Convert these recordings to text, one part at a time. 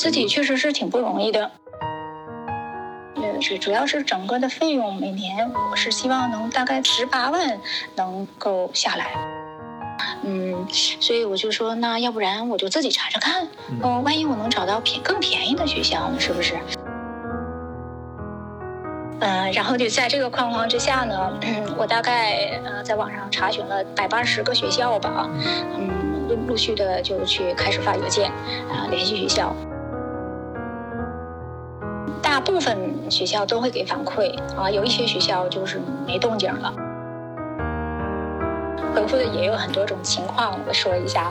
自己确实是挺不容易的。呃，主主要是整个的费用每年我是希望能大概十八万能够下来。嗯，所以我就说，那要不然我就自己查查看，哦，万一我能找到便更便宜的学校呢，是不是？嗯，然后就在这个框框之下呢，我大概呃在网上查询了百八十个学校吧，嗯，陆陆续的就去开始发邮件啊联系学校，大部分学校都会给反馈啊，有一些学校就是没动静了，回复的也有很多种情况，我说一下。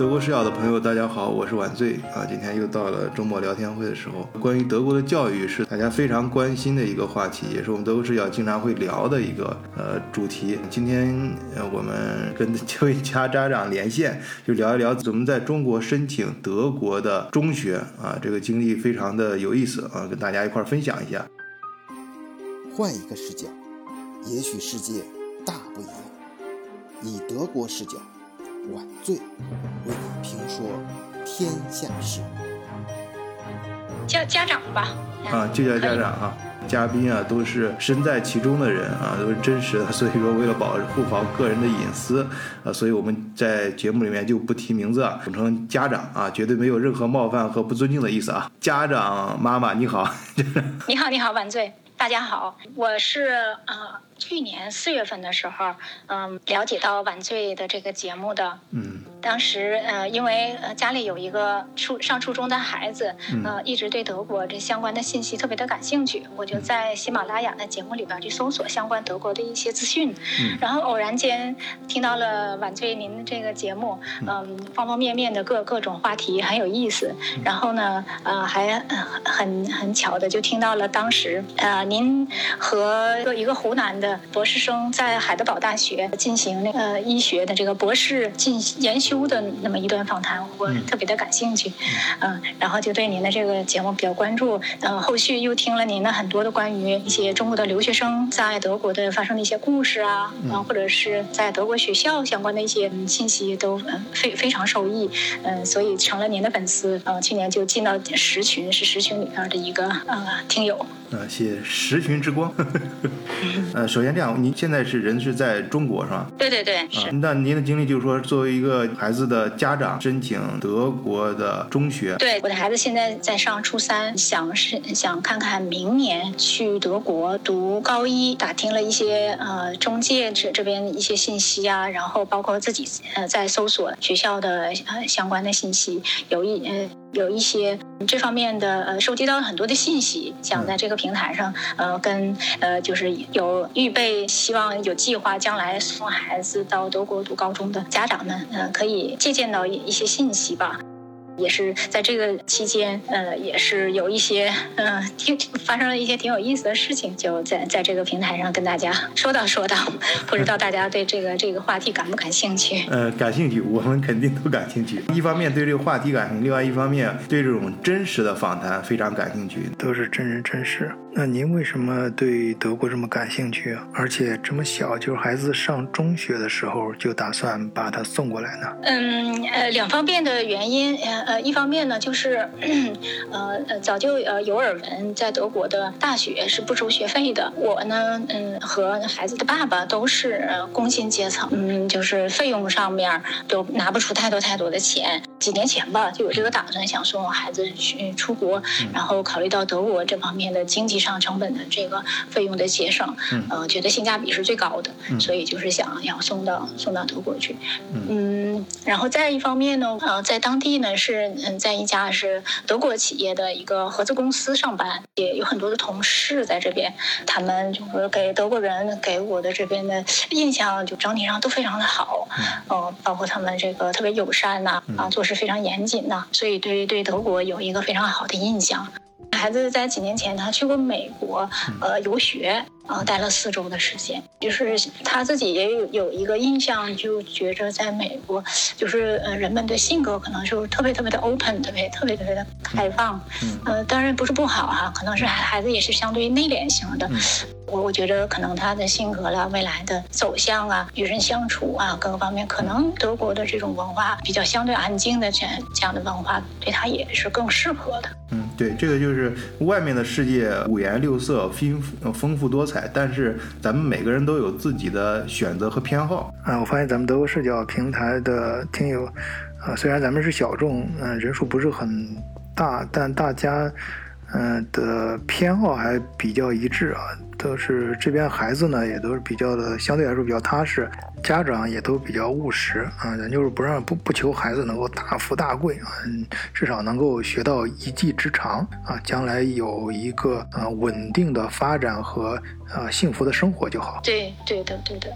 德国视角的朋友，大家好，我是晚醉啊。今天又到了周末聊天会的时候。关于德国的教育是大家非常关心的一个话题，也是我们德国视角经常会聊的一个呃主题。今天呃我们跟这位家家长连线，就聊一聊怎么在中国申请德国的中学啊，这个经历非常的有意思啊，跟大家一块分享一下。换一个视角，也许世界大不一样。以德国视角。晚醉为你评说天下事。叫家长吧，啊，就叫家长啊。嘉宾啊，都是身在其中的人啊，都是真实的。所以说，为了保护好个人的隐私啊，所以我们在节目里面就不提名字，统称家长啊，绝对没有任何冒犯和不尊敬的意思啊。家长妈妈你好，你好你好，晚醉，大家好，我是啊。去年四月份的时候，嗯，了解到晚醉的这个节目的，嗯，当时呃，因为呃家里有一个初上初中的孩子，呃，一直对德国这相关的信息特别的感兴趣，我就在喜马拉雅的节目里边去搜索相关德国的一些资讯，嗯，然后偶然间听到了晚醉您的这个节目，嗯，方方面面的各各种话题很有意思，然后呢，呃，还很很巧的就听到了当时呃您和一个湖南的。博士生在海德堡大学进行那个医学的这个博士进研修的那么一段访谈，我特别的感兴趣，嗯，然后就对您的这个节目比较关注，嗯，后续又听了您的很多的关于一些中国的留学生在德国的发生的一些故事啊，嗯，或者是在德国学校相关的一些信息，都嗯非非常受益，嗯，所以成了您的粉丝，嗯，去年就进到十群，是十群里边的一个呃听友。呃，写十旬之光。呃，首先这样，您现在是人是在中国是吧？对对对，是。那您的经历就是说，作为一个孩子的家长，申请德国的中学。对，我的孩子现在在上初三，想是想看看明年去德国读高一，打听了一些呃中介这这边一些信息啊，然后包括自己呃在搜索学校的呃相关的信息，有一呃。有一些这方面的呃，收集到了很多的信息，想在这个平台上呃，跟呃，就是有预备，希望有计划将来送孩子到德国读高中的家长们，嗯，可以借鉴到一一些信息吧。也是在这个期间，呃，也是有一些，嗯，挺发生了一些挺有意思的事情，就在在这个平台上跟大家说道说道。不知道大家对这个这个话题感不感兴趣？呃，感兴趣，我们肯定都感兴趣。一方面对这个话题感兴趣，另外一方面对这种真实的访谈非常感兴趣，都是真人真事。那您为什么对德国这么感兴趣啊？而且这么小，就是孩子上中学的时候就打算把他送过来呢？嗯，呃，两方面的原因，呃呃，一方面呢就是，呃呃，早就呃有耳闻，在德国的大学是不收学费的。我呢，嗯，和孩子的爸爸都是工薪阶层，嗯，就是费用上面都拿不出太多太多的钱。几年前吧，就有这个打算，想送孩子去出国，然后考虑到德国这方面的经济上成本的这个费用的节省，呃，觉得性价比是最高的，所以就是想要送到送到德国去。嗯，然后再一方面呢，呃，在当地呢是嗯，在一家是德国企业的一个合资公司上班，也有很多的同事在这边，他们就是给德国人给我的这边的印象就整体上都非常的好，嗯，包括他们这个特别友善呐，啊，做。事非常严谨呐，所以对对德国有一个非常好的印象。孩子在几年前他去过美国，呃，游学。啊，待了四周的时间，就是他自己也有有一个印象，就觉着在美国，就是呃人们的性格可能就是特别特别的 open，特别特别特别的开放，呃，当然不是不好哈，可能是孩子也是相对于内敛型的。我我觉得可能他的性格啦，未来的走向啊，与人相处啊，各个方面，可能德国的这种文化比较相对安静的这这样的文化，对他也是更适合的。嗯，对，这个就是外面的世界五颜六色、丰丰富多但是咱们每个人都有自己的选择和偏好。啊，我发现咱们德国视角平台的听友，啊，虽然咱们是小众，嗯，人数不是很大，但大家，嗯的偏好还比较一致啊。都是这边孩子呢，也都是比较的，相对来说比较踏实，家长也都比较务实啊。咱就是不让不不求孩子能够大富大贵啊，至少能够学到一技之长啊，将来有一个啊稳定的发展和啊幸福的生活就好。对对的对的。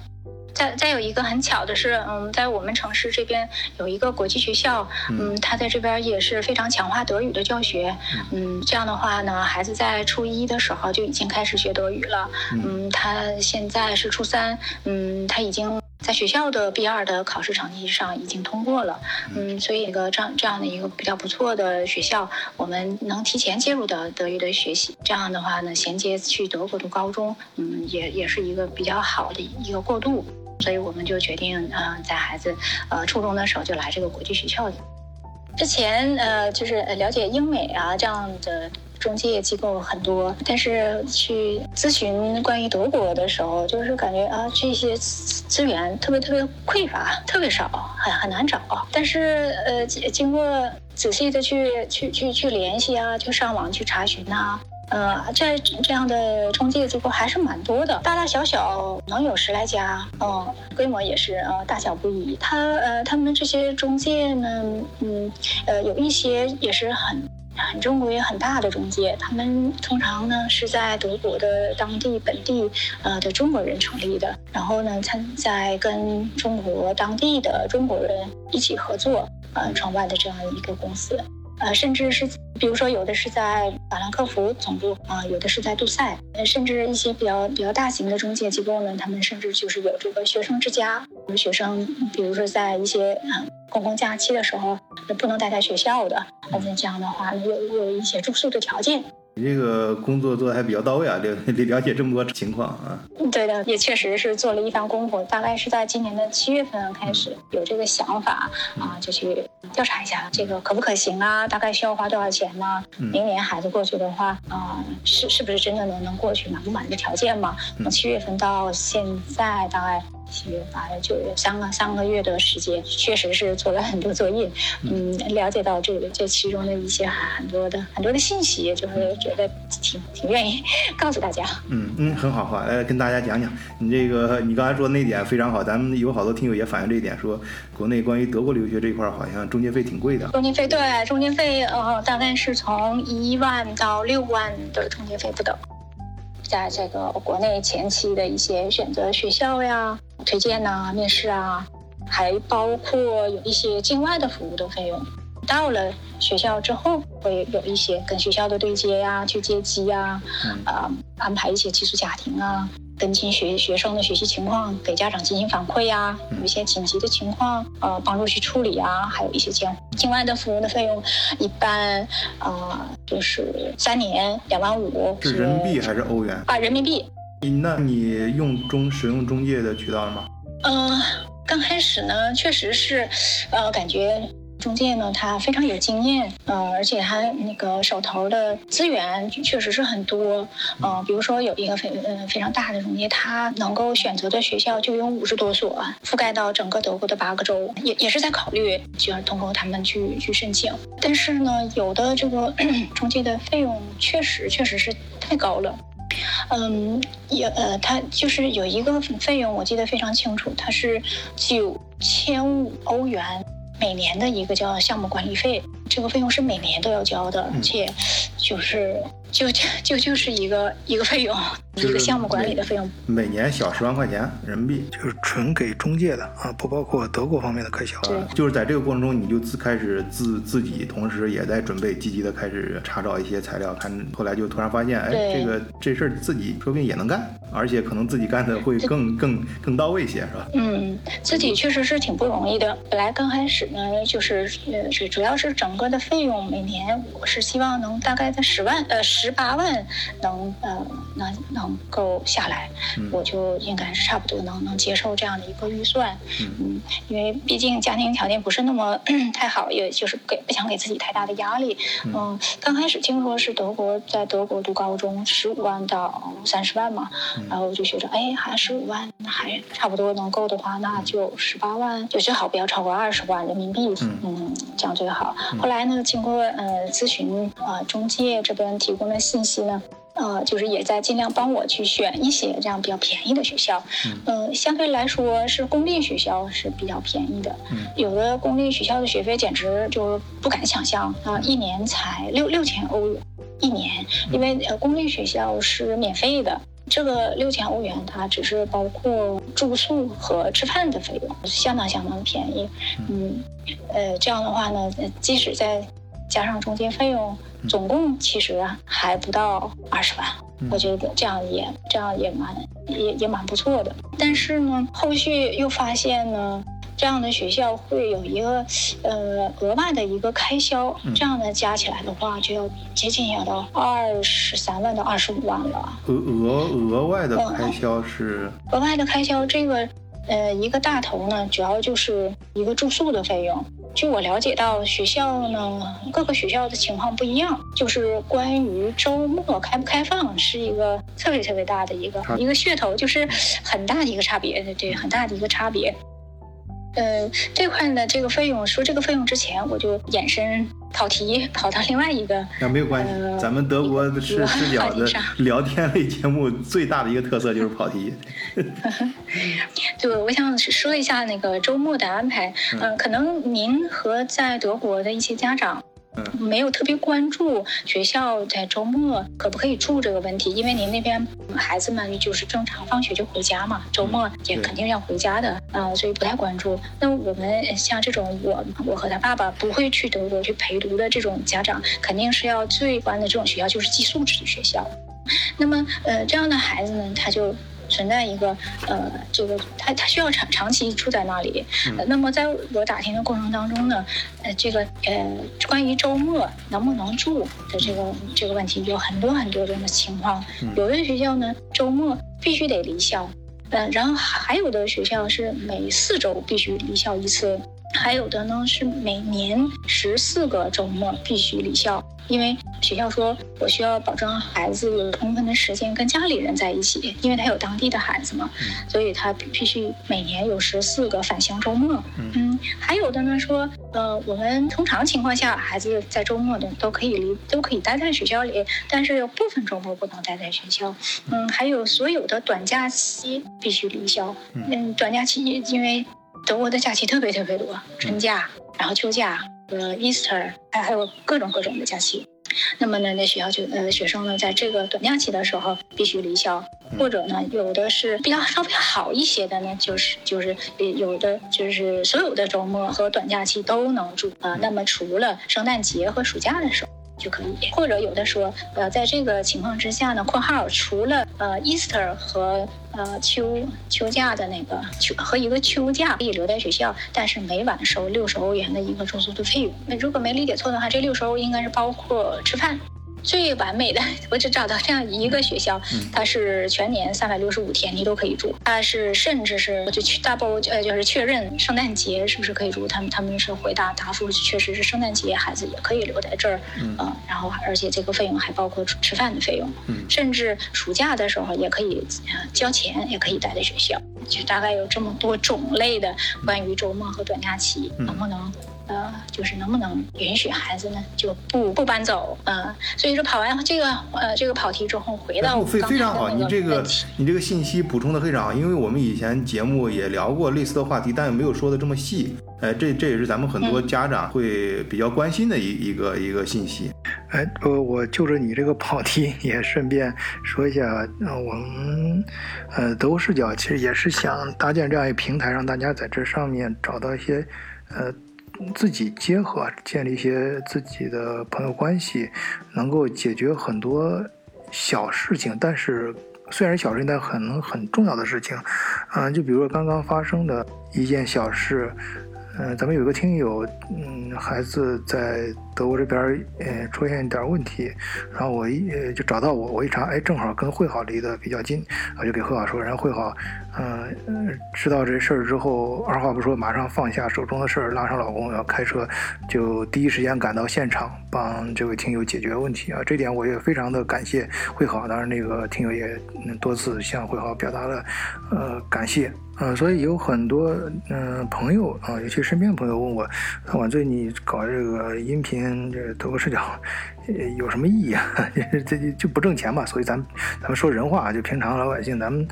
再再有一个很巧的是，嗯，在我们城市这边有一个国际学校，嗯，他在这边也是非常强化德语的教学，嗯，这样的话呢，孩子在初一的时候就已经开始学德语了，嗯，他现在是初三，嗯，他已经在学校的 B 二的考试成绩上已经通过了，嗯，所以一个这样这样的一个比较不错的学校，我们能提前介入到德语的学习，这样的话呢，衔接去德国读高中，嗯，也也是一个比较好的一个过渡。所以我们就决定，嗯，在孩子呃初中的时候就来这个国际学校里。之前呃就是了解英美啊这样的中介机构很多，但是去咨询关于德国的时候，就是感觉啊这些资源特别特别匮乏，特别少，很很难找。但是呃经过仔细的去去去去联系啊，就上网去查询呐。呃，在这样的中介机构还是蛮多的，大大小小能有十来家，嗯，规模也是呃大小不一。他呃，他们这些中介呢，嗯，呃，有一些也是很很正规、很大的中介，他们通常呢是在德国的当地本地呃的中国人成立的，然后呢，他在跟中国当地的中国人一起合作，呃，创办的这样一个公司。呃，甚至是，比如说，有的是在法兰克福总部啊，有的是在杜塞，甚至一些比较比较大型的中介机构呢，他们甚至就是有这个学生之家，有学生，比如说在一些啊公共假期的时候，不能待在学校的，而且这样的话，有有一些住宿的条件。你这个工作做的还比较到位啊，了 了解这么多情况啊。对的，也确实是做了一番功夫。大概是在今年的七月份开始有这个想法啊，就去调查一下这个可不可行啊，大概需要花多少钱呢？明年孩子过去的话啊，是是不是真的能能过去，满不满这条件嘛？从七月份到现在大概。七月、八月、九月，三个三个月的时间，确实是做了很多作业，嗯，了解到这个这其中的一些很多的很多的信息，就是觉得挺挺愿意告诉大家。嗯嗯，很好哈，来跟大家讲讲你这个你刚才说那点非常好，咱们有好多听友也反映这一点，说国内关于德国留学这一块好像中介费挺贵的。中介费对，中介费呃大概是从一万到六万的中介费不等。在这个国内前期的一些选择学校呀、推荐呐、面试啊，还包括有一些境外的服务的费用。到了学校之后，会有一些跟学校的对接呀、去接机呀，啊，安排一些寄宿家庭啊。跟进学学生的学习情况，给家长进行反馈呀，有一些紧急的情况，呃，帮助去处理啊，还有一些境境外的服务的费用，一般啊就是三年两万五。是人民币还是欧元？啊，人民币。那你用中使用中介的渠道了吗？嗯，刚开始呢，确实是，呃，感觉。中介呢，他非常有经验，呃，而且他那个手头的资源确实是很多，呃，比如说有一个非嗯非常大的中介，他能够选择的学校就有五十多所，覆盖到整个德国的八个州，也也是在考虑，就是通过他们去去申请。但是呢，有的这个 中介的费用确实确实是太高了，嗯，也呃，它就是有一个费用，我记得非常清楚，它是九千五欧元。每年的一个叫项目管理费，这个费用是每年都要交的，而且就是就就就就是一个一个费用。一个项目管理的费用。每年小十万块钱人民币，就是纯给中介的啊，不包括德国方面的开销。对，就是在这个过程中，你就自开始自自己，同时也在准备积极的开始查找一些材料，看后来就突然发现，哎，这个这事儿自己说不定也能干，而且可能自己干的会更更更到位些，是吧？嗯，自己确实是挺不容易的。本来刚开始呢，就是呃，主主要是整个的费用每年我是希望能大概在十万呃十八万能呃能能够下来，我就应该是差不多能能接受这样的一个预算。嗯，因为毕竟家庭条件不是那么 太好，也就是给不想给自己太大的压力。嗯，刚开始听说是德国在德国读高中十五万到三十万嘛，然后我就觉着哎，还十五万那还差不多能够的话，那就十八万就最好不要超过二十万人民币。嗯，这样最好。后来呢，经过呃咨询啊中介这边提供的信息呢。呃，就是也在尽量帮我去选一些这样比较便宜的学校，嗯，相对来说是公立学校是比较便宜的，嗯，有的公立学校的学费简直就不敢想象啊，一年才六六千欧元一年，因为呃公立学校是免费的，这个六千欧元它只是包括住宿和吃饭的费用，相当相当便宜，嗯，呃，这样的话呢，即使在加上中介费用。总共其实还不到二十万，我觉得这样也这样也蛮也也蛮不错的。但是呢，后续又发现呢，这样的学校会有一个呃额外的一个开销，这样的加起来的话，就要接近要到二十三万到二十五万了。额额额外的开销是额外的开销，这个呃一个大头呢，主要就是一个住宿的费用。据我了解到，学校呢，各个学校的情况不一样，就是关于周末开不开放，是一个特别特别大的一个一个噱头，就是很大的一个差别，对，很大的一个差别。呃，这块呢，这个费用说这个费用之前，我就延伸跑题跑到另外一个。那没有关系，咱们德国是视角的聊天类节目最大的一个特色就是跑题。对，我想说一下那个周末的安排。嗯，可能您和在德国的一些家长。没有特别关注学校在周末可不可以住这个问题，因为您那边孩子们就是正常放学就回家嘛，周末也肯定要回家的啊，所以不太关注。那我们像这种我我和他爸爸不会去德国去陪读的这种家长，肯定是要最关的这种学校就是寄宿制学校。那么呃这样的孩子呢，他就。存在一个呃，这个他他需要长长期住在那里。那么在我打听的过程当中呢，呃，这个呃，关于周末能不能住的这个这个问题，有很多很多种的情况。有的学校呢，周末必须得离校，呃，然后还有的学校是每四周必须离校一次，还有的呢是每年十四个周末必须离校。因为学校说，我需要保证孩子有充分的时间跟家里人在一起，因为他有当地的孩子嘛，所以他必须每年有十四个返乡周末。嗯，还有的呢说，呃，我们通常情况下，孩子在周末的都可以离，都可以待在学校里，但是有部分周末不能待在学校。嗯，还有所有的短假期必须离校。嗯，短假期因为德国的假期特别特别多，春假，然后秋假。呃，Easter 还还有各种各种的假期，那么呢，那学校就呃学生呢，在这个短假期的时候必须离校，或者呢，有的是比较稍微好一些的呢，就是就是有的就是所有的周末和短假期都能住啊。那么除了圣诞节和暑假的时候。就可以，或者有的说，呃，在这个情况之下呢，括号除了呃 Easter 和呃秋秋假的那个秋和一个秋假可以留在学校，但是每晚收六十欧元的一个住宿的费用。那如果没理解错的话，这六十欧应该是包括吃饭。最完美的，我只找到这样一个学校，它是全年三百六十五天你都可以住，它是甚至是就去 double 呃就是确认圣诞节是不是可以住，他们他们是回答答复确实是圣诞节孩子也可以留在这儿，嗯，然后而且这个费用还包括吃饭的费用，嗯，甚至暑假的时候也可以交钱，也可以待在学校，就大概有这么多种类的关于周末和短假期能不能。呃，就是能不能允许孩子呢就不不搬走？呃，所以说跑完这个呃这个跑题之后，回到非非常好，你这个你这个信息补充的非常好，因为我们以前节目也聊过类似的话题，但也没有说的这么细。哎，这这也是咱们很多家长会比较关心的一一个一个信息。哎，呃，我就着你这个跑题，也顺便说一下，呃，我们呃德国视角其实也是想搭建这样一个平台，让大家在这上面找到一些呃自己结合，建立一些自己的朋友关系，能够解决很多小事情，但是虽然小事情，但可能很重要的事情，嗯、就比如说刚刚发生的一件小事。嗯，咱们有一个听友，嗯，孩子在德国这边儿，呃，出现一点问题，然后我一呃就找到我，我一查，哎，正好跟会好离得比较近，我就给会好说，然后会好，呃，知道这事儿之后，二话不说，马上放下手中的事儿，拉上老公，要开车，就第一时间赶到现场，帮这位听友解决问题啊，这点我也非常的感谢会好，当然那个听友也多次向会好表达了，呃，感谢。呃，所以有很多嗯、朋友啊，尤其身边朋友问我，说晚醉你搞这个音频这德国视角，有什么意义啊？这这就不挣钱嘛。所以咱们咱们说人话，就平常老百姓，咱们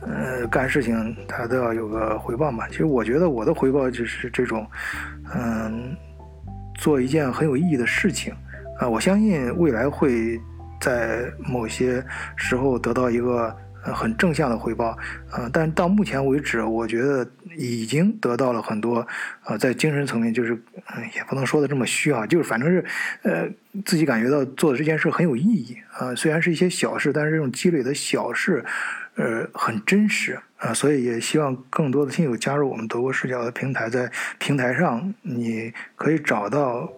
呃干事情，他都要有个回报嘛。其实我觉得我的回报就是这种，嗯、做一件很有意义的事情啊、我相信未来会在某些时候得到一个很正向的回报，呃，但到目前为止，我觉得已经得到了很多，呃，在精神层面就是，嗯、也不能说的这么虚啊，就是反正是，呃，自己感觉到做的这件事很有意义啊、虽然是一些小事，但是这种积累的小事，呃，很真实啊、所以也希望更多的听友加入我们德国视角的平台，在平台上你可以找到。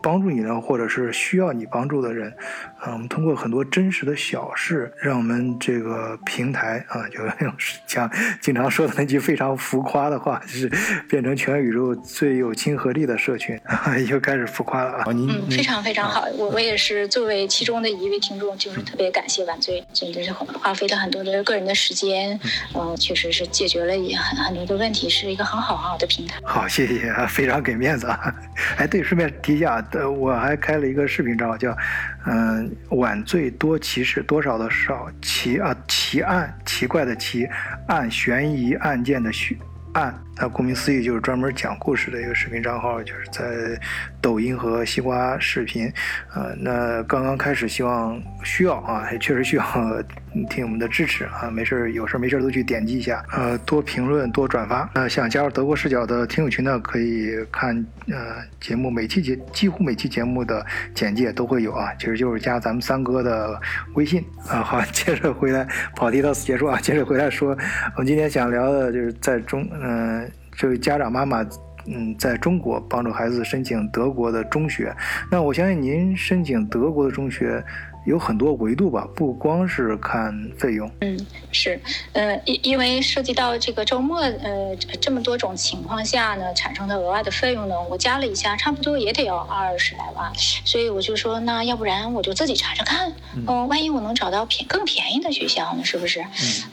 帮助你的，或者是需要你帮助的人，啊，我们通过很多真实的小事，让我们这个平台啊，就用讲经常说的那句非常浮夸的话，就是变成全宇宙最有亲和力的社群，啊、又开始浮夸了啊啊，。您嗯，非常非常好，我我也是作为其中的一位听众，就是特别感谢晚醉，真的是花费了很多的个人的时间，嗯、确实是解决了也很很多的问题，是一个很好很好的平台。好，谢谢啊，非常给面子啊。哎，对，顺便提一下，呃，我还开了一个视频账号，叫嗯、晚最多奇事，多少的少奇啊奇案，奇怪的奇，案悬疑案件的悬案。那顾名思义就是专门讲故事的一个视频账号，就是在抖音和西瓜视频。呃，那刚刚开始，希望需要啊，也确实需要听我们的支持啊。没事儿有事儿没事儿都去点击一下，呃，多评论多转发。那想加入德国视角的听友群呢，可以看呃节目每期节几乎每期节目的简介都会有啊，其实就是加咱们三哥的微信啊。好，接着回来跑题到此结束啊，接着回来说，我们今天想聊的就是在中嗯、这位家长妈妈。嗯，在中国帮助孩子申请德国的中学，那我相信您申请德国的中学有很多维度吧，不光是看费用。嗯，是，呃，因因为涉及到这个周末，呃，这么多种情况下呢，产生的额外的费用呢，我加了一下，差不多也得要二十来万，所以我就说，那要不然我就自己查查看，嗯、万一我能找到便更便宜的学校呢，是不是？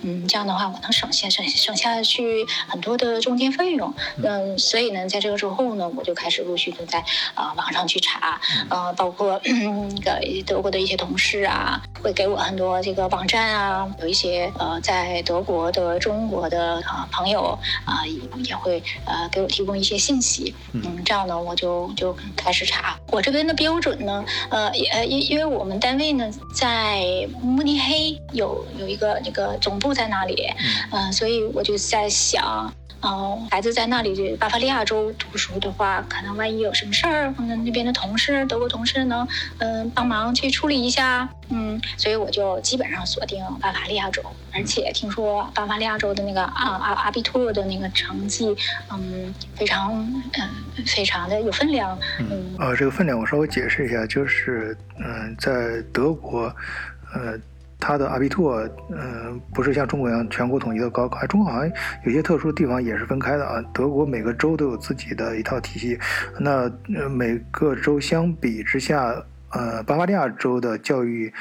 嗯，这样的话我能省下省省下去很多的中间费用，嗯、所以呢，在这个之后呢，我就开始陆续的在啊、网上去查，呃，包括那个德国的一些同事啊，会给我很多这个网站啊，有一些呃在德国的中国的啊、朋友啊、也也会呃给我提供一些信息，嗯，这样呢我就就开始查。我这边的标准呢，呃也呃因因为我们单位呢在慕尼黑有有一个这个总部在那里，嗯、所以我就在想。嗯，孩子在那里巴伐利亚州读书的话，可能万一有什么事儿，那那边的同事，德国同事能，嗯、帮忙去处理一下，嗯，所以我就基本上锁定巴伐利亚州，而且听说巴伐利亚州的那个阿阿阿比托的那个成绩，嗯，非常嗯、非常的有分量，嗯呃，这个分量我稍微解释一下，就是嗯、在德国，呃。它的阿比托，呃，不是像中国一样全国统一的高考，中国好像有些特殊的地方也是分开的啊。德国每个州都有自己的一套体系，那呃每个州相比之下，呃，巴伐利亚州的教育，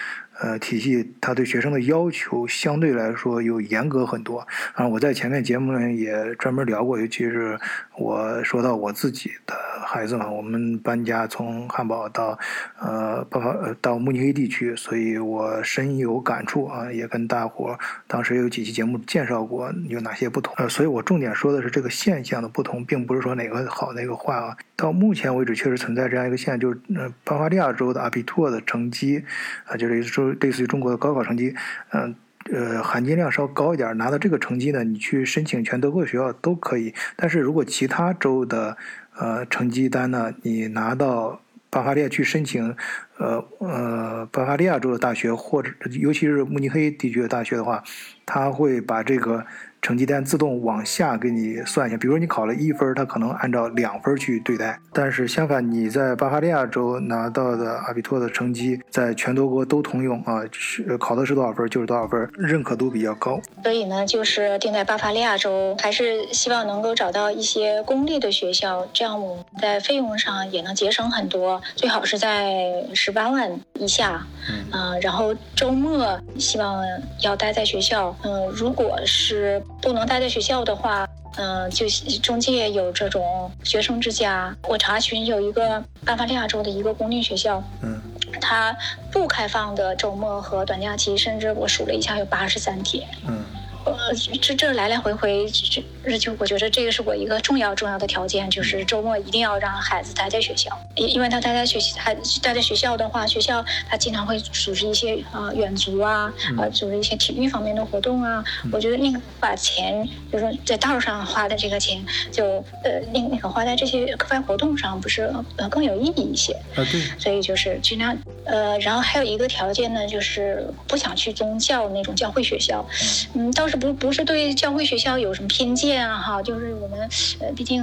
呃体系，它对学生的要求相对来说又严格很多。啊，我在前面节目呢也专门聊过，尤其是我说到我自己的孩子嘛，我们搬家从汉堡到呃巴伐到慕尼黑地区，所以我深有感触啊，也跟大伙当时有几期节目介绍过有哪些不同。呃，所以我重点说的是这个现象的不同，并不是说哪个好哪个坏啊。到目前为止，确实存在这样一个现象，就是呃巴伐利亚州的阿比托的成绩啊，就是说类似于中国的高考成绩，嗯。呃，含金量稍高一点，拿到这个成绩呢，你去申请全德国学校都可以。但是如果其他州的呃成绩单呢，你拿到巴伐利亚去申请，呃呃巴伐利亚州的大学，或者尤其是慕尼黑地区的大学的话，他会把这个。成绩单自动往下给你算一下，比如说你考了一分，它可能按照两分去对待。但是相反，你在巴伐利亚州拿到的阿比托的成绩，在全德国都通用啊，是考的是多少分就是多少分，认可度比较高。所以呢，就是定在巴伐利亚州，还是希望能够找到一些公立的学校，这样我们在费用上也能节省很多。最好是在十八万以下，嗯，然后周末希望要待在学校，嗯，如果是。不能待在学校的话，嗯，就中介有这种学生之家。我查询有一个巴伐利亚州的一个公立学校，嗯，它不开放的周末和短假期，甚至我数了一下，有八十三天，嗯。呃，这这来来回回，这就我觉得这个是我一个重要重要的条件，就是周末一定要让孩子待在学校，因因为他待在学习，他待在学校的话，学校他经常会组织一些啊远足啊，啊组织一些体育方面的活动啊。我觉得那个把钱，就是说在道上花的这个钱，就呃那那个花在这些课外活动上，不是呃更有意义一些？啊对。所以就是尽量呃，然后还有一个条件呢，就是不想去宗教那种教会学校，嗯，倒不不是对教会学校有什么偏见啊哈，就是我们呃毕竟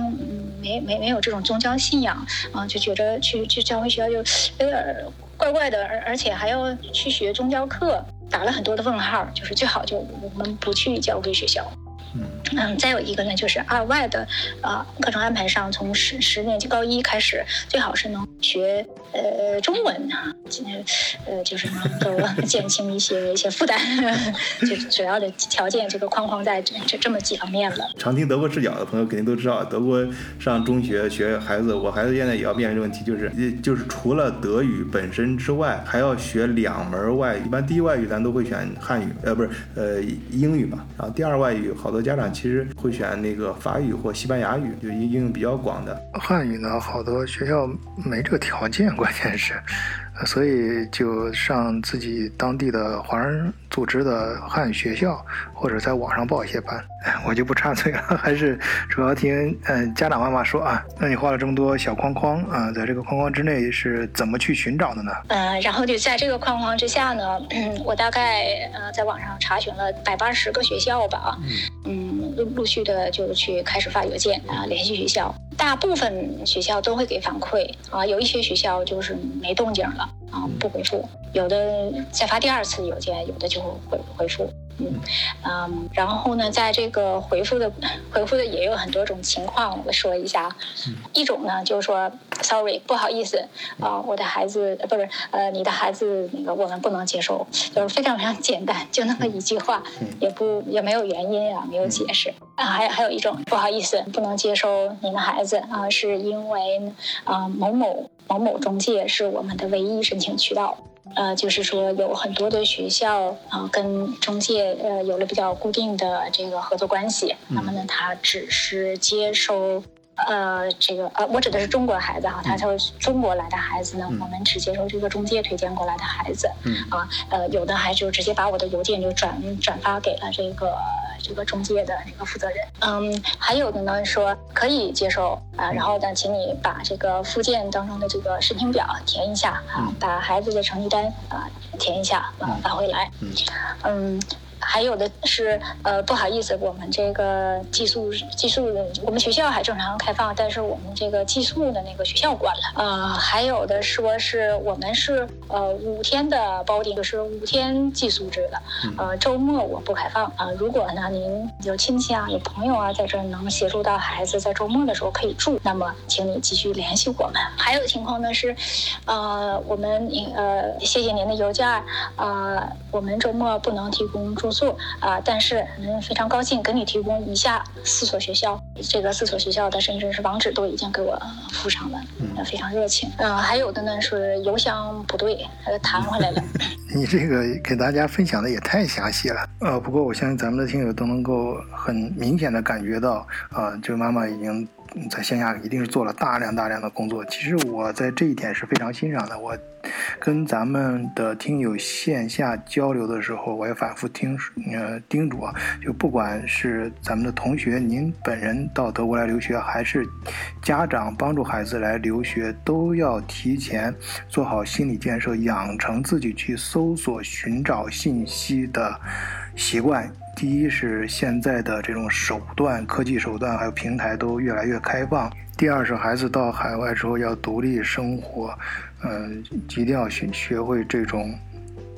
没没没有这种宗教信仰啊，就觉得去去教会学校就有点怪怪的，而而且还要去学宗教课，打了很多的问号，就是最好就我们不去教会学校。嗯，再有一个呢，就是二外的啊课程安排上，从十十年级高一开始，最好是能学呃中文啊，呃就是能够 减轻一些一些负担，就是主要的条件，这个框框在这这这么几方面了。常听德国视角的朋友肯定都知道，德国上中学学孩子，我孩子现在也要面临这个问题，就是就是除了德语本身之外，还要学两门外语，一般第一外语咱都会选汉语，呃不是呃英语嘛，然后第二外语好多家长。其实会选那个法语或西班牙语，就应用比较广的。汉语呢，好多学校没这个条件，关键是。所以就上自己当地的华人组织的汉语学校，或者在网上报一些班。我就不插嘴了，还是主要听嗯家长妈妈说啊。那你画了这么多小框框啊，在这个框框之内是怎么去寻找的呢？嗯，然后就在这个框框之下呢，我大概呃在网上查询了百八十个学校吧，嗯，陆陆陆续的就去开始发邮件啊联系学校。大部分学校都会给反馈啊，有一些学校就是没动静了啊，不回复；有的再发第二次邮件，有的就回回复。嗯嗯，然后呢，在这个回复的回复的也有很多种情况，我说一下。一种呢，就是说，sorry，不好意思啊，我的孩子不是呃，你的孩子那个我们不能接受，就是非常非常简单，就那么一句话，也不也没有原因啊，没有解释啊。还还有一种，不好意思，不能接收您的孩子啊，是因为啊某某某某中介是我们的唯一申请渠道。呃，就是说有很多的学校啊，跟中介呃有了比较固定的这个合作关系。那么呢，他只是接收呃这个呃，我指的是中国孩子哈，他说中国来的孩子呢，我们只接收这个中介推荐过来的孩子。嗯啊，呃，有的还就直接把我的邮件就转转发给了这个。这个中介的那个负责人，嗯，还有的呢说可以接受啊，然后呢，请你把这个附件当中的这个申请表填一下啊，把孩子的成绩单啊填一下啊，发回来，嗯。还有的是呃不好意思，我们这个寄宿寄宿的我们学校还正常开放，但是我们这个寄宿的那个学校关了。呃，还有的说是我们是呃五天的包顶，就是五天寄宿制的，呃周末我不开放啊、如果呢您有亲戚啊有朋友啊在这能协助到孩子在周末的时候可以住，那么请你继续联系我们。还有情况呢是，呃我们呃谢谢您的邮件儿，呃我们周末不能提供住宿啊、但是嗯非常高兴给你提供以下四所学校，这个四所学校的甚至是网址都已经给我附上了，呃非常热情。嗯、还有的呢是邮箱不对，呃弹回来了。你这个给大家分享的也太详细了，呃，不过我相信咱们的听友都能够很明显的感觉到，啊、这个妈妈已经在线下一定是做了大量大量的工作。其实我在这一点是非常欣赏的。我跟咱们的听友线下交流的时候，我也反复听呃叮嘱啊，就不管是咱们的同学，您本人到德国来留学，还是家长帮助孩子来留学，都要提前做好心理建设，养成自己去搜索、寻找信息的习惯。第一是现在的这种手段、科技手段还有平台都越来越开放。第二是孩子到海外之后要独立生活，嗯、一定要学学会这种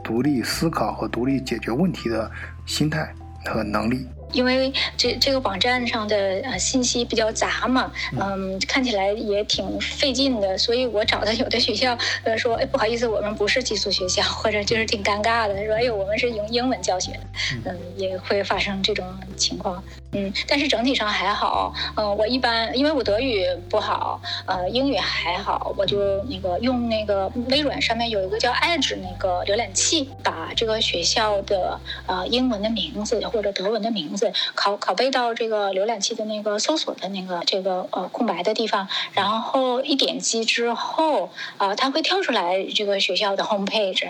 独立思考和独立解决问题的心态和能力。因为这这个网站上的呃信息比较杂嘛，嗯，看起来也挺费劲的，所以我找的有的学校呃说，哎，不好意思，我们不是寄宿学校，或者就是挺尴尬的，说，哎呦，我们是用英文教学的，嗯，也会发生这种情况，嗯，但是整体上还好，嗯，我一般因为我德语不好，呃，英语还好，我就那个用那个微软上面有一个叫 Edge 那个浏览器，把这个学校的呃英文的名字或者德文的名字拷拷贝到这个浏览器的那个搜索的那个这个呃空白的地方，然后一点击之后，啊、它会跳出来这个学校的 homepage，、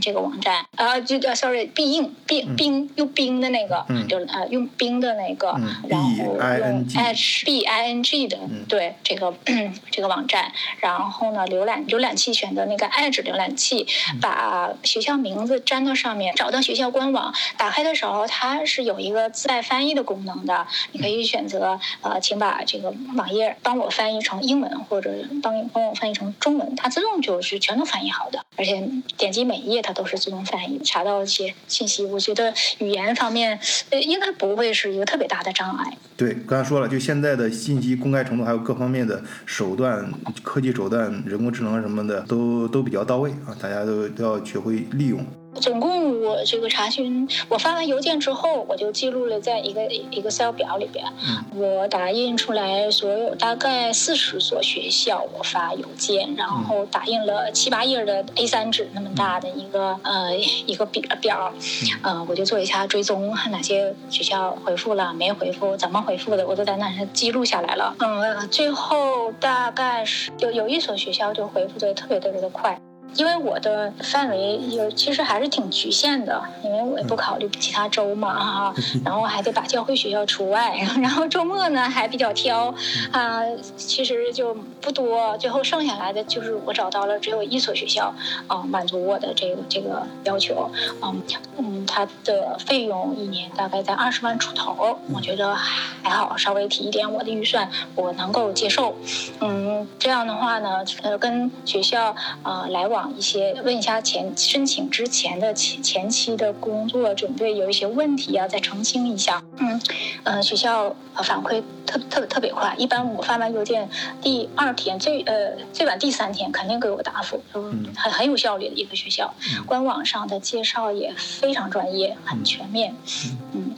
这个网站。啊，就叫 sorry 必应必冰用冰的那个，嗯。就呃用冰的那个，嗯然后用 H B I N G 的、对这个 这个网站，然后呢浏览浏览器选择那个 Edge 浏览器，把学校名字粘到上面，找到学校官网，打开的时候它是有一个自带翻译的功能的，你可以选择呃，请把这个网页帮我翻译成英文，或者帮帮我翻译成中文，它自动就是全都翻译好的，而且点击每一页它都是自动翻译，查到一些信息，我觉得语言方面呃应该不会是一个特别大的障碍。对，刚才说了，就现在的信息公开程度，还有各方面的手段、科技手段、人工智能什么的，都都比较到位啊，大家都都要学会利用。总共我这个查询，我发完邮件之后，我就记录了在一个一个 Excel 表里边。我打印出来所有大概四十所学校，我发邮件，然后打印了七八页的 A3 纸那么大的一个呃一个表表，呃，我就做一下追踪，哪些学校回复了没回复，怎么回复的，我都在那上记录下来了。嗯，最后大概是有有一所学校就回复的特别特别的快。因为我的范围有其实还是挺局限的，因为我也不考虑其他州嘛哈，然后还得把教会学校除外，然后周末呢还比较挑，啊、其实就不多，最后剩下来的就是我找到了只有一所学校，啊、满足我的这个这个要求，嗯嗯，它的费用一年大概在二十万出头，我觉得还好，稍微提一点我的预算，我能够接受，嗯，这样的话呢，呃，跟学校呃来往一些，问一下前申请之前的前前期的工作准备有一些问题啊，再澄清一下。嗯，呃，学校呃反馈特特特别快，一般我发完邮件第二天最呃最晚第三天肯定给我答复，嗯很很有效率的一个学校。官网上的介绍也非常专业，很全面。嗯，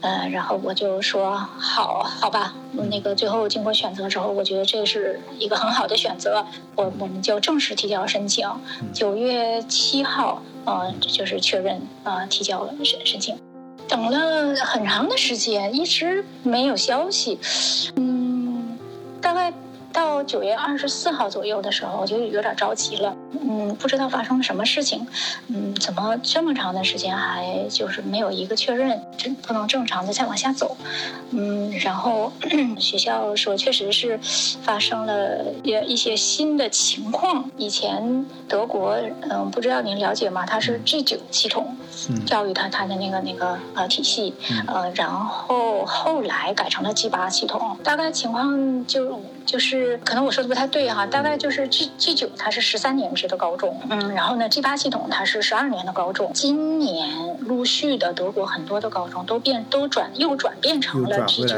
呃，然后我就说好，好吧，嗯那个最后经过选择之后，我觉得这是一个很好的选择，我我们就正式提交申请，九月七号，嗯，就是确认呃提交了申申请，等了很长的时间，一直没有消息，嗯，大概。到九月二十四号左右的时候，我就有点着急了，嗯，不知道发生了什么事情，嗯，怎么这么长的时间还就是没有一个确认，这不能正常的再往下走，嗯，然后 学校说确实是发生了一一些新的情况。以前德国，嗯，不知道您了解吗？它是 G 九系统，教育它它的那个那个呃体系，呃，然后后来改成了 G 八系统，大概情况就就是可能我说的不太对哈，大概就是 G G 九它是十三年制的高中，嗯，然后呢 G 八系统它是十二年的高中，今年陆续的德国很多的高中都变都转又转变成了 G 九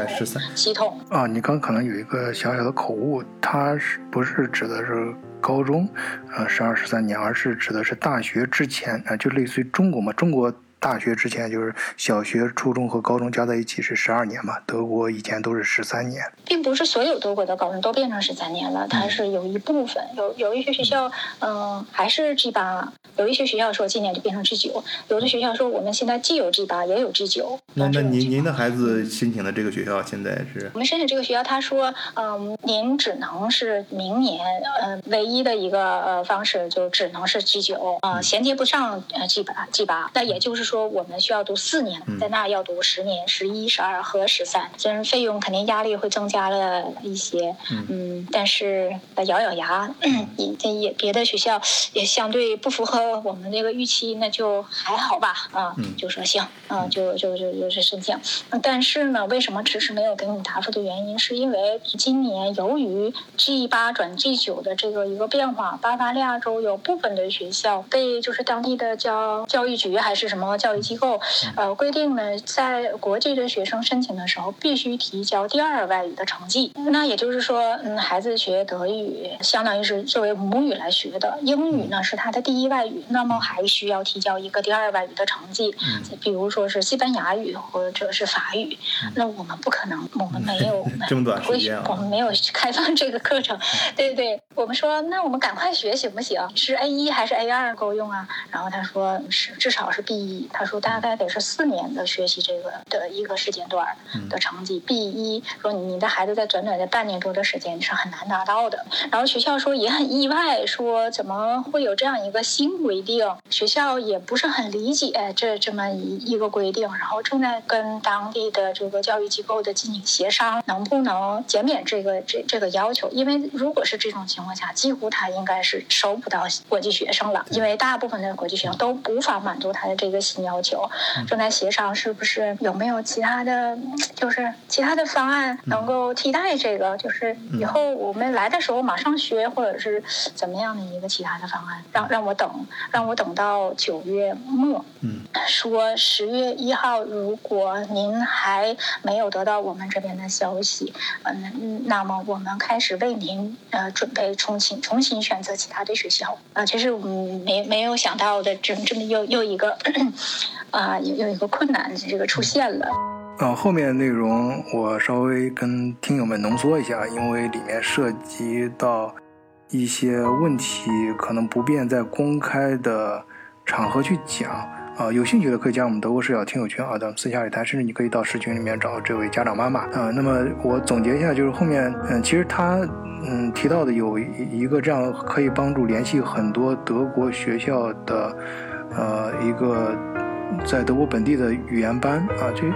系统啊，你刚可能有一个小小的口误，它是不是指的是？高中，呃，十二十三年，而是指的是大学之前，啊，就类似于中国嘛，中国。大学之前就是小学、初中和高中加在一起是十二年嘛？德国以前都是十三年，并不是所有德国的高中都变成十三年了，它是有一部分，有有一些学校，嗯，还是 G 八，有一些学校说今年就变成 G 九，有的学校说我们现在既有 G 八也有 G 九。那那您您的孩子申请的这个学校现在是？我们申请这个学校，他说，嗯，您只能是明年，呃，唯一的一个呃方式就只能是 G 九，啊，衔接不上呃 G 八 G 八，那也就是说。我们需要读四年，在那要读十年，十一、十二和十三，虽然费用肯定压力会增加了一些，嗯，但是咬咬牙，也也别的学校也相对不符合我们这个预期，那就还好吧，啊，就说行，啊，就就就就是申请。但是呢，为什么迟迟没有给你答复的原因，是因为今年由于 G 八转 G 九的这个一个变化，巴伐利亚州有部分的学校被就是当地的教教育局还是什么。教育机构，呃，规定呢，在国际的学生申请的时候，必须提交第二外语的成绩。那也就是说，嗯，孩子学德语，相当于是作为母语来学的，英语呢是他的第一外语，那么还需要提交一个第二外语的成绩。嗯，比如说是西班牙语或者是法语。那我们不可能，我们没有 这么短时间，我们没有开放这个课程。对对对，我们说，那我们赶快学行不行？是 A 一还是 A 二够用啊？然后他说是，至少是 B 一。他说大概得是四年的学习这个的一个时间段的成绩，B 一说你的孩子在短短的半年多的时间是很难达到的。然后学校说也很意外，说怎么会有这样一个新规定？学校也不是很理解这这么一一个规定，然后正在跟当地的这个教育机构的进行协商，能不能减免这个这这个要求？因为如果是这种情况下，几乎他应该是收不到国际学生了，因为大部分的国际学生都无法满足他的这个新要求。正在协商，是不是有没有其他的，就是其他的方案能够替代这个？就是以后我们来的时候马上学，或者是怎么样的一个其他的方案？让让我等，让我等到九月末。嗯，说十月一号，如果您还没有得到我们这边的消息，嗯，那么我们开始为您呃准备重新重新选择其他的学校。啊，其实嗯没没有想到的，这这么又又一个。啊，有有一个困难这个出现了。啊，后面内容我稍微跟听友们浓缩一下，因为里面涉及到一些问题，可能不便在公开的场合去讲。啊，有兴趣的可以加我们德国视角听友群啊，咱们私下里谈，甚至你可以到视群里面找这位家长妈妈啊。那么我总结一下，就是后面嗯，其实他嗯提到的有一个这样可以帮助联系很多德国学校的呃一个。在德国本地的语言班啊，就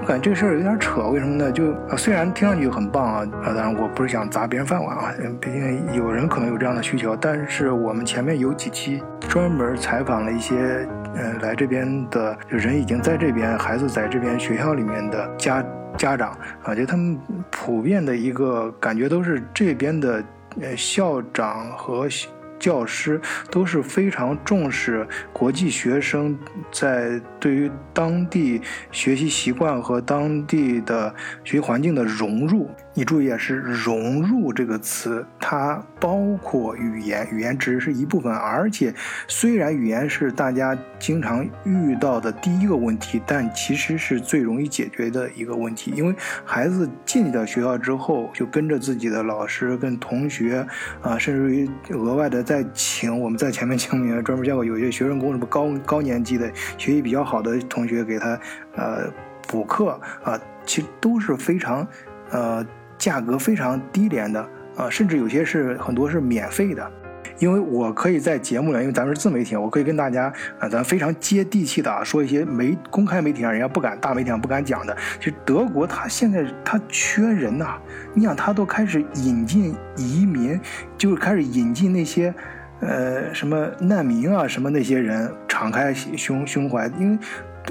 我感觉这事儿有点扯，为什么呢？就啊，虽然听上去很棒啊，啊，当然我不是想砸别人饭碗啊，毕竟有人可能有这样的需求，但是我们前面有几期专门采访了一些，呃，来这边的人已经在这边，孩子在这边学校里面的家家长啊，就他们普遍的一个感觉都是这边的呃校长和。教师都是非常重视国际学生在对于当地学习习惯和当地的学习环境的融入。你注意啊，是“融入”这个词，它包括语言，语言只是一部分。而且，虽然语言是大家经常遇到的第一个问题，但其实是最容易解决的一个问题。因为孩子进到学校之后，就跟着自己的老师、跟同学啊，甚至于额外的再请我们在前面讲面专门教过有些学生工什么高高年级的学习比较好的同学给他呃补课啊，其实都是非常呃。价格非常低廉的啊，甚至有些是很多是免费的，因为我可以在节目里，因为咱们是自媒体，我可以跟大家啊，咱非常接地气的啊，说一些媒公开媒体上人家不敢，大媒体上不敢讲的。其实德国它现在它缺人呐，你想它都开始引进移民，就开始引进那些呃什么难民啊什么那些人敞开胸胸怀，因为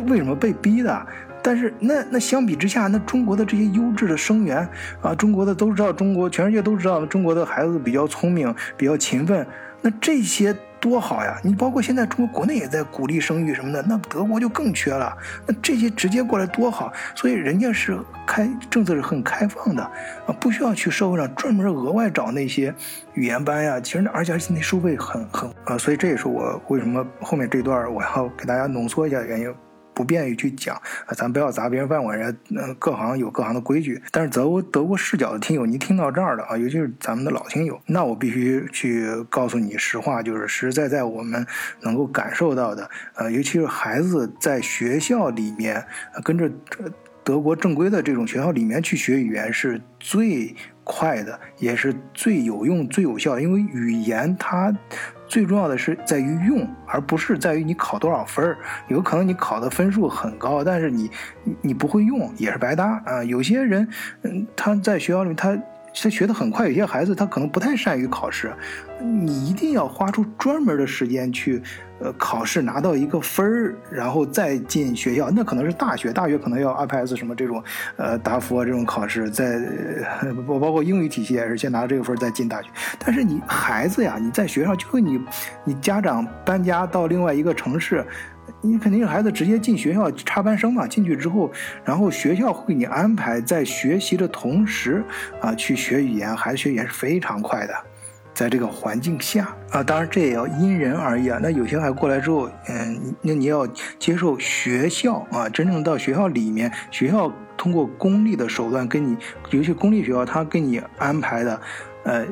为什么被逼的？但是那那相比之下，那中国的这些优质的生源啊，中国的都知道，中国全世界都知道，中国的孩子比较聪明，比较勤奋，那这些。多好呀！你包括现在中国国内也在鼓励生育什么的，那德国就更缺了。那这些直接过来多好，所以人家是开政策是很开放的啊，不需要去社会上专门额外找那些语言班呀。其实而且而且那收费很很啊，所以这也是我为什么后面这段我要给大家浓缩一下原因。不便于去讲啊，咱不要砸别人饭碗，人嗯，各行有各行的规矩。但是德国德国视角的听友，您听到这儿了啊，尤其是咱们的老听友，那我必须去告诉你实话，就是实实在在我们能够感受到的，呃，尤其是孩子在学校里面跟着德国正规的这种学校里面去学语言是最快的，也是最有用、最有效的，因为语言它。最重要的是在于用，而不是在于你考多少分儿。有可能你考的分数很高，但是你你不会用也是白搭啊。有些人，嗯，他在学校里面他。他学得很快，有些孩子他可能不太善于考试，你一定要花出专门的时间去，呃，考试拿到一个分儿，然后再进学校。那可能是大学，大学可能要 IPS 什么这种，呃，达福啊这种考试，在 包包括英语体系也是先拿这个分再进大学。但是你孩子呀，你在学校就跟你，你家长搬家到另外一个城市。你肯定是孩子直接进学校插班生嘛？进去之后，然后学校会给你安排在学习的同时啊去学语言，孩子学语言是非常快的。在这个环境下啊，当然这也要因人而异啊。那有些孩子过来之后，嗯，那你要接受学校啊，真正到学校里面，学校通过公立的手段跟你，尤其公立学校，他给你安排的，呃。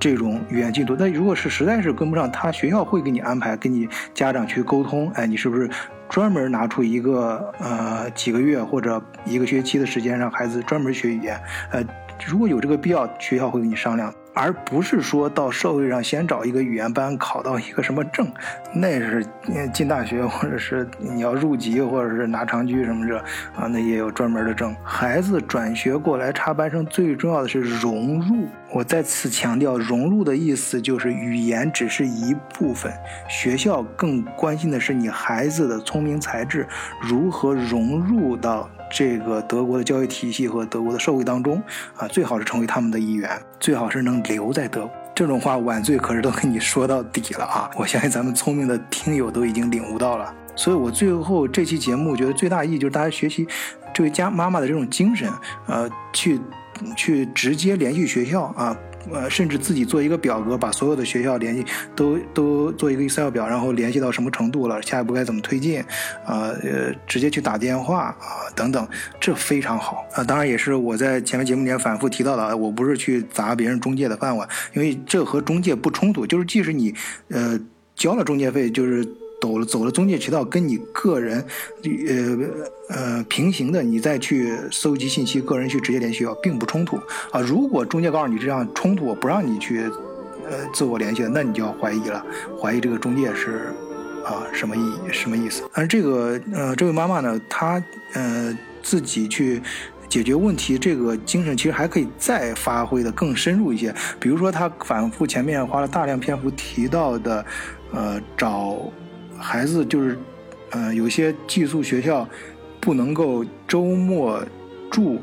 这种语言进度，那如果是实在是跟不上，他学校会给你安排，跟你家长去沟通，哎，你是不是专门拿出一个呃几个月或者一个学期的时间让孩子专门学语言？呃，如果有这个必要，学校会跟你商量。而不是说到社会上先找一个语言班考到一个什么证，那是进大学或者是你要入籍或者是拿长居什么的啊，那也有专门的证。孩子转学过来插班生，最重要的是融入。我再次强调，融入的意思就是语言只是一部分，学校更关心的是你孩子的聪明才智如何融入到。这个德国的教育体系和德国的社会当中，啊，最好是成为他们的一员，最好是能留在德国。这种话晚醉可是都跟你说到底了啊！我相信咱们聪明的听友都已经领悟到了。所以我最后这期节目，觉得最大意义就是大家学习这位家妈妈的这种精神，呃，去去直接联系学校啊。呃，甚至自己做一个表格，把所有的学校联系都都做一个 Excel 表，然后联系到什么程度了，下一步该怎么推进，啊呃，直接去打电话啊等等，这非常好啊。当然也是我在前面节目里面反复提到的，我不是去砸别人中介的饭碗，因为这和中介不冲突，就是即使你呃交了中介费，就是。走了走了中介渠道，跟你个人，呃呃平行的，你再去搜集信息，个人去直接联系，并不冲突啊。如果中介告诉你这样冲突，我不让你去，呃自我联系那你就要怀疑了，怀疑这个中介是啊什么意什么意思？而这个呃这位妈妈呢，她呃自己去解决问题，这个精神其实还可以再发挥的更深入一些。比如说，她反复前面花了大量篇幅提到的，呃找。孩子就是，呃，有些寄宿学校不能够周末住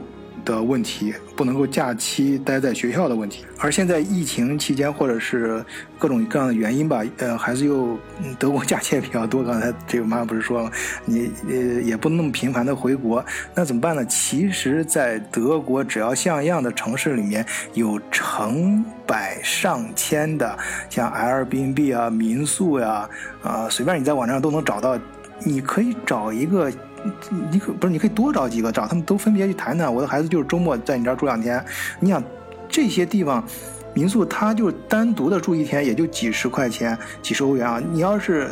的问题，不能够假期待在学校的问题。而现在疫情期间，或者是各种各样的原因吧，呃，孩子又德国假期也比较多。刚才这个妈妈不是说了，你呃也不能那么频繁的回国，那怎么办呢？其实，在德国只要像样的城市里面有成百上千的像 Airbnb 啊、民宿呀，啊，随便你在网站上都能找到。你可以找一个，你可不是你可以多找几个，找他们都分别去谈谈。我的孩子就是周末在你这儿住两天，你想这些地方。民宿，他就单独的住一天，也就几十块钱、几十欧元啊。你要是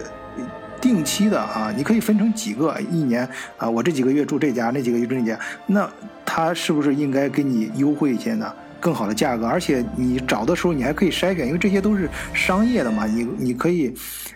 定期的啊，你可以分成几个，一年啊，我这几个月住这家，那几个月住那家，那他是不是应该给你优惠一些呢？更好的价格，而且你找的时候你还可以筛选，因为这些都是商业的嘛，你你可以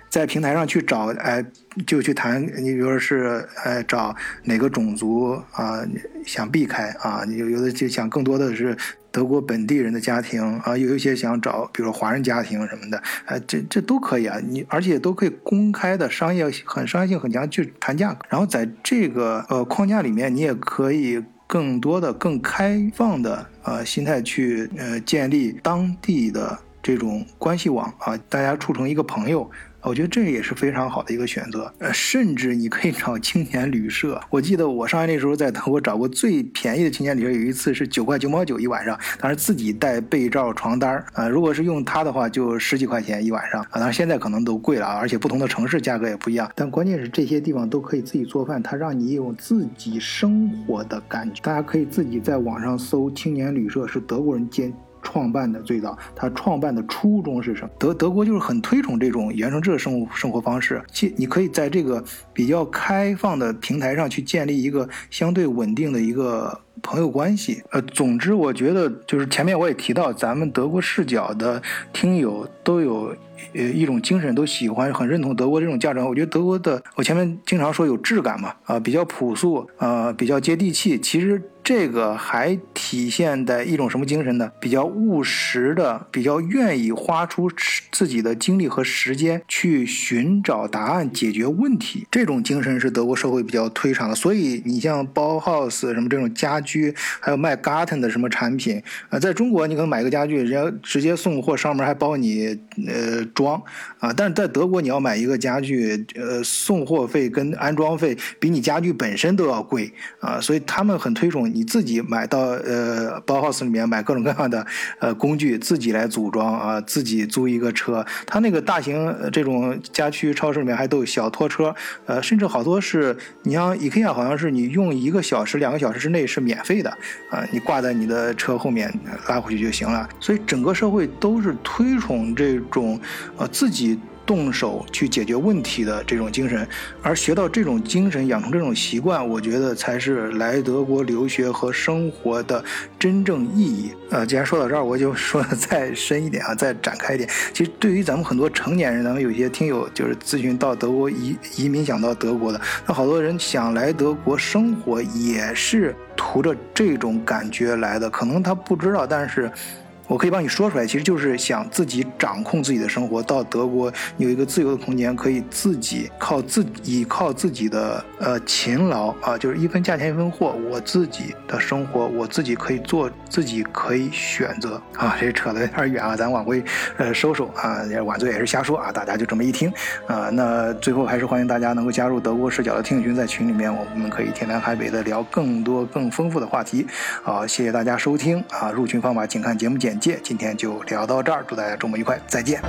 在平台上去找，哎，就去谈，你比如是，哎，找哪个种族啊，想避开啊，有有的就想更多的是德国本地人的家庭啊，有一些想找，比如华人家庭什么的，哎，这这都可以啊，你而且都可以公开的商业很商业性很强去谈价格，然后在这个呃框架里面，你也可以。更多的、更开放的呃心态去呃建立当地的这种关系网啊，大家处成一个朋友。我觉得这也是非常好的一个选择，呃，甚至你可以找青年旅社。我记得我上学那时候在德国找过最便宜的青年旅社，有一次是九块九毛九一晚上，当然自己带被罩、床单儿啊。如果是用它的话，就十几块钱一晚上啊。当然现在可能都贵了啊，而且不同的城市价格也不一样。但关键是这些地方都可以自己做饭，它让你有自己生活的感觉。大家可以自己在网上搜青年旅社，是德国人建。创办的最早，他创办的初衷是什么？德德国就是很推崇这种原生质的生活生活方式。其你可以在这个比较开放的平台上去建立一个相对稳定的一个朋友关系。呃，总之我觉得就是前面我也提到，咱们德国视角的听友都有呃一种精神，都喜欢很认同德国这种价值观。我觉得德国的，我前面经常说有质感嘛，啊，比较朴素，啊，比较接地气。其实。这个还体现在一种什么精神呢？比较务实的，比较愿意花出自己的精力和时间去寻找答案、解决问题。这种精神是德国社会比较推崇的。所以你像包 house 什么这种家居，还有卖 garden 的什么产品，呃，在中国你可能买个家具，人家直接送货上门还包你呃装啊，但是在德国你要买一个家具，呃，送货费跟安装费比你家具本身都要贵啊，所以他们很推崇你。你自己买到呃包 house 里面买各种各样的呃工具，自己来组装啊，自己租一个车。它那个大型这种家居超市里面还都有小拖车，呃，甚至好多是你像 IKEA，好像是你用一个小时、两个小时之内是免费的啊，你挂在你的车后面拉回去就行了。所以整个社会都是推崇这种呃自己。动手去解决问题的这种精神，而学到这种精神，养成这种习惯，我觉得才是来德国留学和生活的真正意义。呃，既然说到这儿，我就说的再深一点啊，再展开一点。其实对于咱们很多成年人，咱们有些听友就是咨询到德国移移民想到德国的，那好多人想来德国生活，也是图着这种感觉来的。可能他不知道，但是。我可以帮你说出来，其实就是想自己掌控自己的生活。到德国有一个自由的空间，可以自己靠自己靠自己的呃勤劳啊，就是一分价钱一分货。我自己的生活，我自己可以做，自己可以选择啊。这扯得有点远啊，咱往回呃收收啊。晚醉也是瞎说啊，大家就这么一听啊。那最后还是欢迎大家能够加入德国视角的听友群，在群里面我们可以天南海北的聊更多更丰富的话题。好，谢谢大家收听啊。入群方法请看节目简。今天就聊到这儿祝大家周末愉快再见。